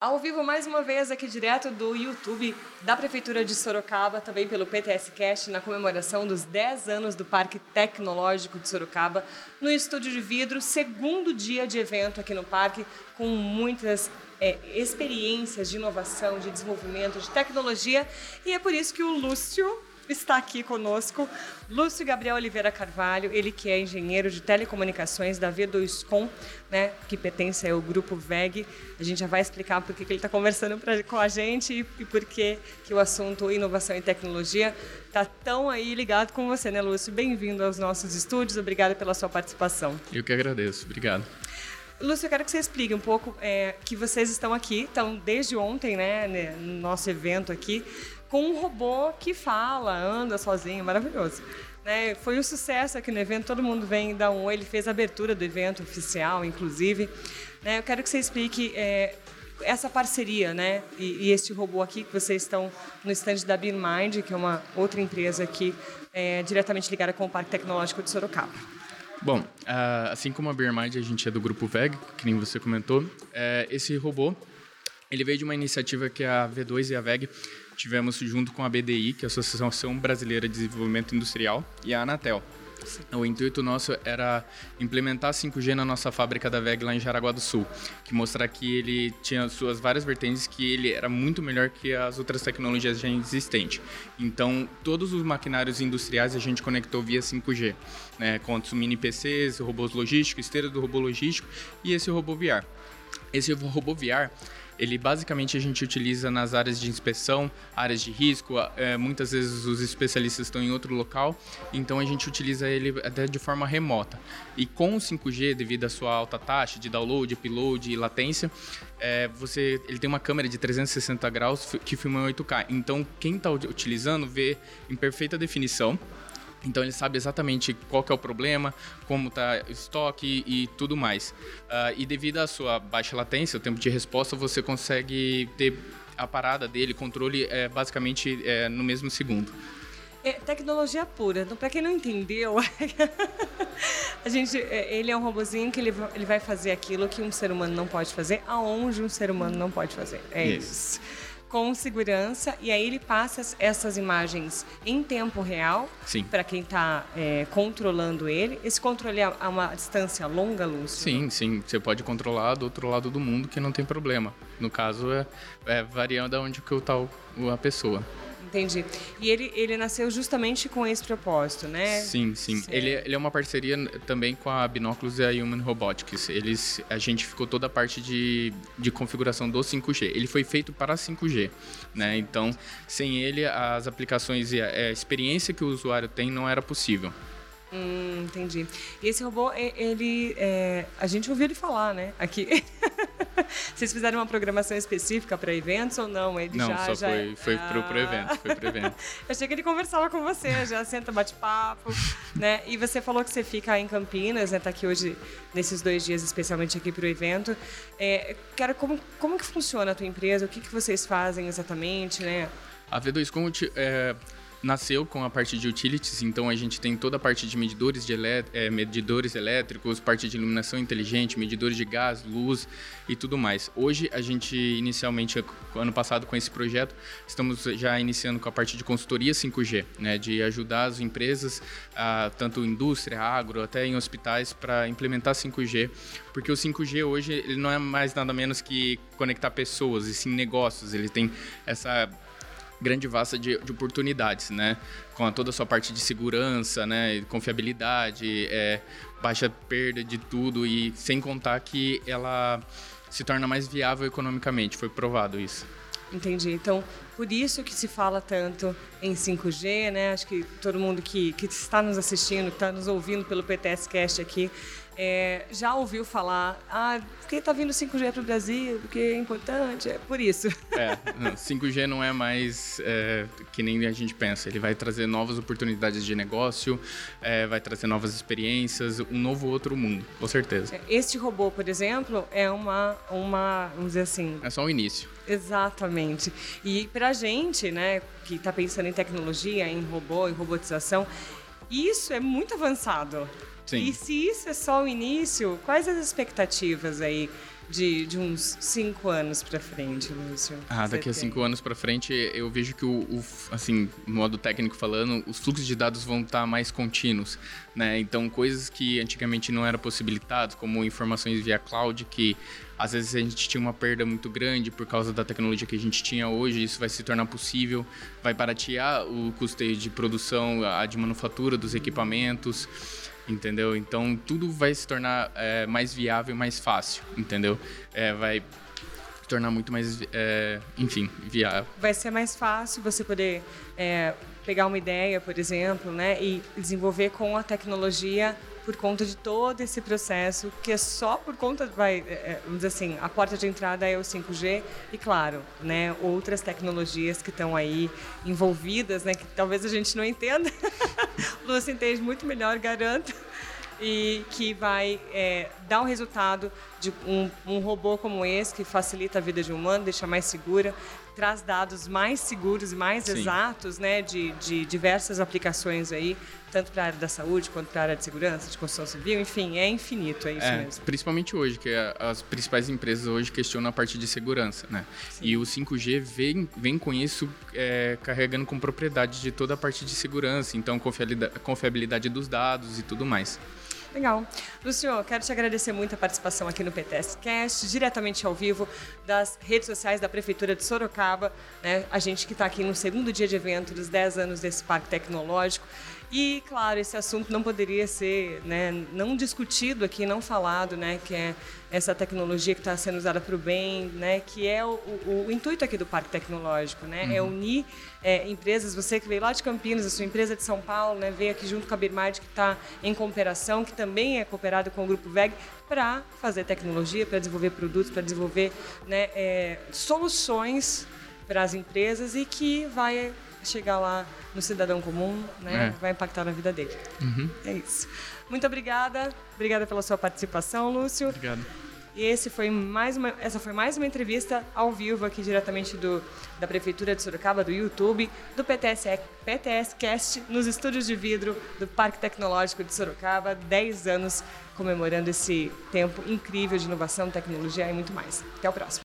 Ao vivo mais uma vez aqui direto do YouTube da Prefeitura de Sorocaba, também pelo PTS Cast, na comemoração dos 10 anos do Parque Tecnológico de Sorocaba, no Estúdio de Vidro, segundo dia de evento aqui no parque, com muitas é, experiências de inovação, de desenvolvimento, de tecnologia, e é por isso que o Lúcio está aqui conosco Lúcio Gabriel Oliveira Carvalho, ele que é engenheiro de telecomunicações da V2Com, né, que pertence ao grupo VEG. A gente já vai explicar por que ele está conversando pra, com a gente e, e por que, que o assunto inovação e tecnologia está tão aí ligado com você, né, Lúcio? Bem-vindo aos nossos estúdios, obrigada pela sua participação. Eu que agradeço, obrigado. Lúcio, eu quero que você explique um pouco é, que vocês estão aqui, estão desde ontem, né, no nosso evento aqui, com um robô que fala, anda sozinho, maravilhoso. Né? Foi um sucesso aqui no evento, todo mundo vem dar um oi, ele fez a abertura do evento oficial, inclusive. Né? Eu quero que você explique é, essa parceria, né? E, e este robô aqui que vocês estão no stand da BeamMind, que é uma outra empresa aqui é, diretamente ligada com o Parque Tecnológico de Sorocaba. Bom, assim como a BeamMind, a gente é do grupo VEG, que nem você comentou. É, esse robô, ele veio de uma iniciativa que a V2 e a VEG tivemos junto com a BDI, que é a Associação Brasileira de Desenvolvimento Industrial, e a Anatel. O intuito nosso era implementar 5G na nossa fábrica da VEG lá em Jaraguá do Sul, que mostrar que ele tinha suas várias vertentes, que ele era muito melhor que as outras tecnologias já existentes. Então, todos os maquinários industriais a gente conectou via 5G, né, mini PCs, robôs logísticos, esteira do robô logístico e esse robô VR. Esse robô VR ele basicamente a gente utiliza nas áreas de inspeção, áreas de risco, é, muitas vezes os especialistas estão em outro local, então a gente utiliza ele até de forma remota. E com o 5G, devido à sua alta taxa de download, upload e latência, é, você, ele tem uma câmera de 360 graus que filma em 8K. Então quem está utilizando vê em perfeita definição então ele sabe exatamente qual é o problema, como está o estoque e, tudo mais. Uh, e devido à sua baixa latência, o tempo de resposta, você consegue ter a parada dele, controle é, basicamente é, no mesmo segundo. É tecnologia pura. Então, para quem não entendeu, a gente, é, ele é um robozinho que ele, ele vai fazer aquilo que um ser humano não pode fazer, aonde um ser humano não pode fazer. É isso. isso com segurança e aí ele passa essas imagens em tempo real para quem está é, controlando ele. Esse controle é a uma distância longa, Lúcio? Sim, sim. Você pode controlar do outro lado do mundo que não tem problema. No caso, é, é variando aonde que está a pessoa. Entendi. E ele, ele nasceu justamente com esse propósito, né? Sim, sim. Ele, ele é uma parceria também com a Binóculos e a Human Robotics. Eles, a gente ficou toda a parte de, de configuração do 5G. Ele foi feito para 5G, né? Então, sem ele, as aplicações e a, a experiência que o usuário tem não era possível. Hum, entendi. E esse robô, ele, é, a gente ouviu ele falar, né? Aqui. Vocês fizeram uma programação específica para eventos ou não? Ele não, já, só já... foi, foi ah. pro, pro evento. Foi pro evento. Eu achei que ele conversava com você, já senta, bate papo, né? E você falou que você fica em Campinas, né? Tá aqui hoje nesses dois dias, especialmente aqui para o evento. É, cara, como, como que funciona a tua empresa? O que, que vocês fazem exatamente, né? A V2 Conte é nasceu com a parte de utilities, então a gente tem toda a parte de medidores, de é, medidores elétricos, parte de iluminação inteligente, medidores de gás, luz e tudo mais. Hoje a gente inicialmente ano passado com esse projeto estamos já iniciando com a parte de consultoria 5G, né, de ajudar as empresas, a, tanto indústria, agro, até em hospitais para implementar 5G, porque o 5G hoje ele não é mais nada menos que conectar pessoas e sim negócios. Ele tem essa grande vasta de, de oportunidades, né? Com toda a sua parte de segurança, né? Confiabilidade, é, baixa perda de tudo e sem contar que ela se torna mais viável economicamente, foi provado isso. Entendi. Então, por isso que se fala tanto em 5G, né? Acho que todo mundo que, que está nos assistindo, está nos ouvindo pelo PTS Cast aqui, é, já ouviu falar, ah, porque está vindo 5G para o Brasil, porque é importante, é por isso. É, 5G não é mais é, que nem a gente pensa, ele vai trazer novas oportunidades de negócio, é, vai trazer novas experiências, um novo outro mundo, com certeza. É, este robô, por exemplo, é uma, uma vamos dizer assim... É só o início. Exatamente. E para a gente, né, que está pensando em tecnologia, em robô, em robotização, isso é muito avançado. Sim. E se isso é só o início, quais as expectativas aí de, de uns cinco anos para frente, Lúcio? Ah, daqui a cinco anos para frente, eu vejo que o, o, assim, modo técnico falando, os fluxos de dados vão estar tá mais contínuos, né? Então, coisas que antigamente não eram possibilitadas, como informações via cloud, que às vezes a gente tinha uma perda muito grande por causa da tecnologia que a gente tinha hoje, isso vai se tornar possível, vai baratear o custeio de produção, a de manufatura dos equipamentos entendeu? Então tudo vai se tornar é, mais viável, mais fácil, entendeu? É, vai tornar muito mais, é, enfim, viável. Vai ser mais fácil você poder é, pegar uma ideia, por exemplo, né, e desenvolver com a tecnologia por conta de todo esse processo, que é só por conta, vai, é, é, vamos dizer assim, a porta de entrada é o 5G e, claro, né, outras tecnologias que estão aí envolvidas, né, que talvez a gente não entenda. Lúcio entende muito melhor, garanto. E que vai é, dar o resultado de um, um, robô como esse, que facilita a vida de um humano, deixa mais segura, traz dados mais seguros e mais Sim. exatos né, de, de diversas aplicações aí, tanto para a área da saúde quanto para a área de segurança, de construção civil, enfim, é infinito, é isso é, mesmo. Principalmente hoje, que as principais empresas hoje questionam a parte de segurança, né? Sim. E o 5G vem, vem com isso é, carregando com propriedade de toda a parte de segurança, então confiabilidade, confiabilidade dos dados e tudo mais. Legal. Lúcio, quero te agradecer muito a participação aqui no PTS Cast, diretamente ao vivo das redes sociais da Prefeitura de Sorocaba. Né? A gente que está aqui no segundo dia de evento dos 10 anos desse Parque Tecnológico. E, claro, esse assunto não poderia ser né, não discutido aqui, não falado, né, que é essa tecnologia que está sendo usada para o bem, né, que é o, o, o, intuito aqui do Parque Tecnológico, né, é uhum. é unir é, empresas, você que veio lá de Campinas, a sua empresa de São Paulo, né, veio aqui junto com a Birmard, que está em cooperação, que também é cooperado com o Grupo VEG, para fazer tecnologia, para desenvolver produtos, para desenvolver né, é, soluções para as empresas e que vai chegar lá no cidadão comum, né? É. Vai impactar na vida dele. Uhum. É isso. Muito obrigada. Obrigada pela sua participação, Lúcio. Obrigado. E esse foi mais uma, essa foi mais uma entrevista ao vivo aqui diretamente do, da Prefeitura de Sorocaba, do YouTube, do PTS, PTS Cast, nos estúdios de vidro do Parque Tecnológico de Sorocaba, 10 anos comemorando esse tempo incrível de inovação, tecnologia e muito mais. Até o próximo.